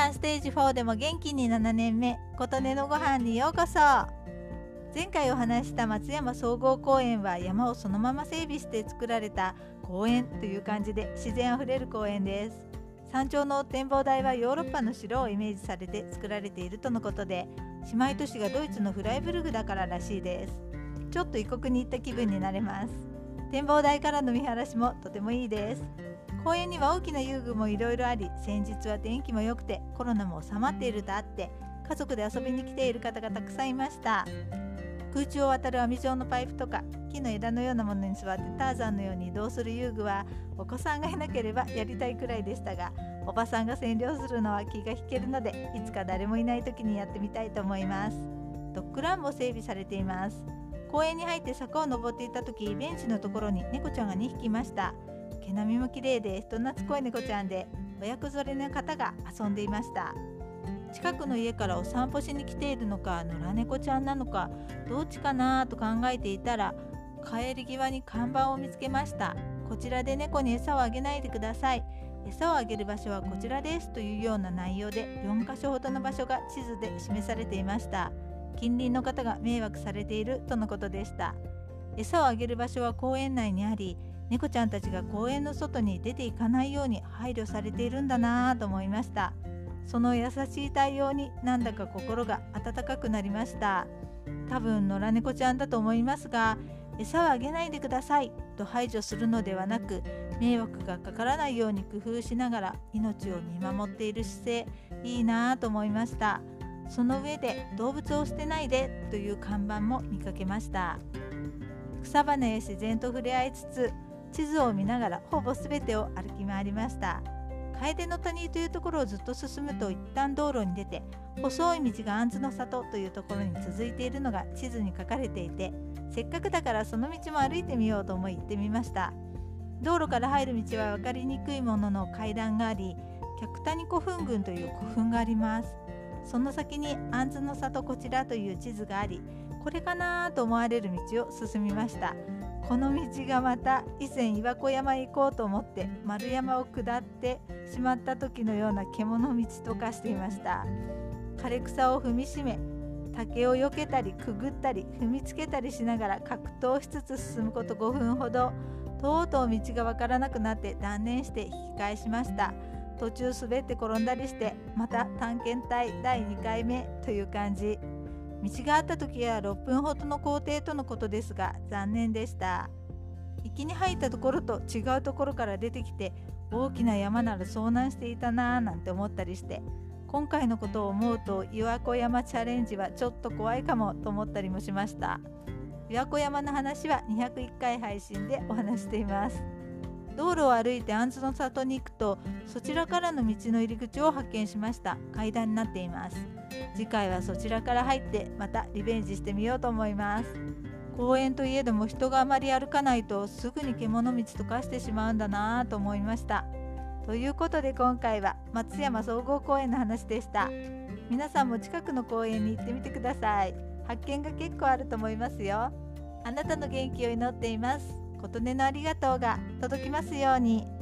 間ステージ4でも元気に7年目琴音のご飯にようこそ。前回お話した松山総合公園は山をそのまま整備して作られた公園という感じで自然あふれる公園です。山頂の展望台はヨーロッパの城をイメージされて作られているとのことで姉妹都市がドイツのフライブルグだかららしいです。ちょっと異国に行った気分になれます。展望台からの見晴らしもとてもいいです。公園には大きな遊具もいろいろあり先日は天気も良くてコロナも収まっているとあって家族で遊びに来ている方がたくさんいました。空中を渡る網状のパイプとか木の枝のようなものに座ってターザンのように移動する遊具はお子さんがいなければやりたいくらいでしたがおばさんが占領するのは気が引けるのでいつか誰もいない時にやってみたいと思います。ドッグランも整備されています。公園に入って坂を登っていた時ベンチのところに猫ちゃんが2匹いました。毛並みも綺麗で人懐っこい猫ちゃんで親子連れの方が遊んでいました。近くの家からお散歩しに来ているのか野良猫ちゃんなのかどっちかなと考えていたら帰り際に看板を見つけました。こちらで猫に餌をあげないでください。餌をあげる場所はこちらですというような内容で4カ所ほどの場所が地図で示されていました。近隣の方が迷惑されているとのことでした。餌をあげる場所は公園内にあり猫ちゃんたちが公園の外に出ていかないように配慮されているんだなぁと思いました。その優しい対応になんだか心が温かくなりました。多分野良猫ちゃんだと思いますが餌をあげないでくださいと排除するのではなく迷惑がかからないように工夫しながら命を見守っている姿勢いいなぁと思いました。その上で動物を捨てないでという看板も見かけました。草花や自然と触れ合いつつ地図を見ながらほぼ全てを歩き回りました。楓の谷というところをずっと進むと一旦道路に出て細い道が杏の里というところに続いているのが地図に書かれていてせっかくだからその道も歩いてみようと思い行ってみました。道路から入る道は分かりにくいものの階段があり客谷古墳群という古墳があります。その先に杏の里こちらという地図がありこれかなと思われる道を進みました。この道がまた以前岩子山へ行こうと思って丸山を下ってしまった時のような獣道と化していました。枯れ草を踏みしめ竹を避けたりくぐったり踏みつけたりしながら格闘しつつ進むこと5分ほどとうとう道がわからなくなって断念して引き返しました。途中滑って転んだりしてまた探検隊第2回目という感じ。道があった時は6分ほどの工程とのことですが残念でした。行きに入ったところと違うところから出てきて大きな山なら遭難していたなぁなんて思ったりして今回のことを思うと岩子山チャレンジはちょっと怖いかもと思ったりもしました。岩子山の話は201回配信でお話しています。道路を歩いて杏の里に行くとそちらからの道の入り口を発見しました。階段になっています。次回はそちらから入ってまたリベンジしてみようと思います。公園といえども人があまり歩かないとすぐに獣道と化してしまうんだなぁと思いました。ということで今回は松山総合公園の話でした。皆さんも近くの公園に行ってみてください。発見が結構あると思いますよ。あなたの元気を祈っています。琴音のありがとうが届きますように。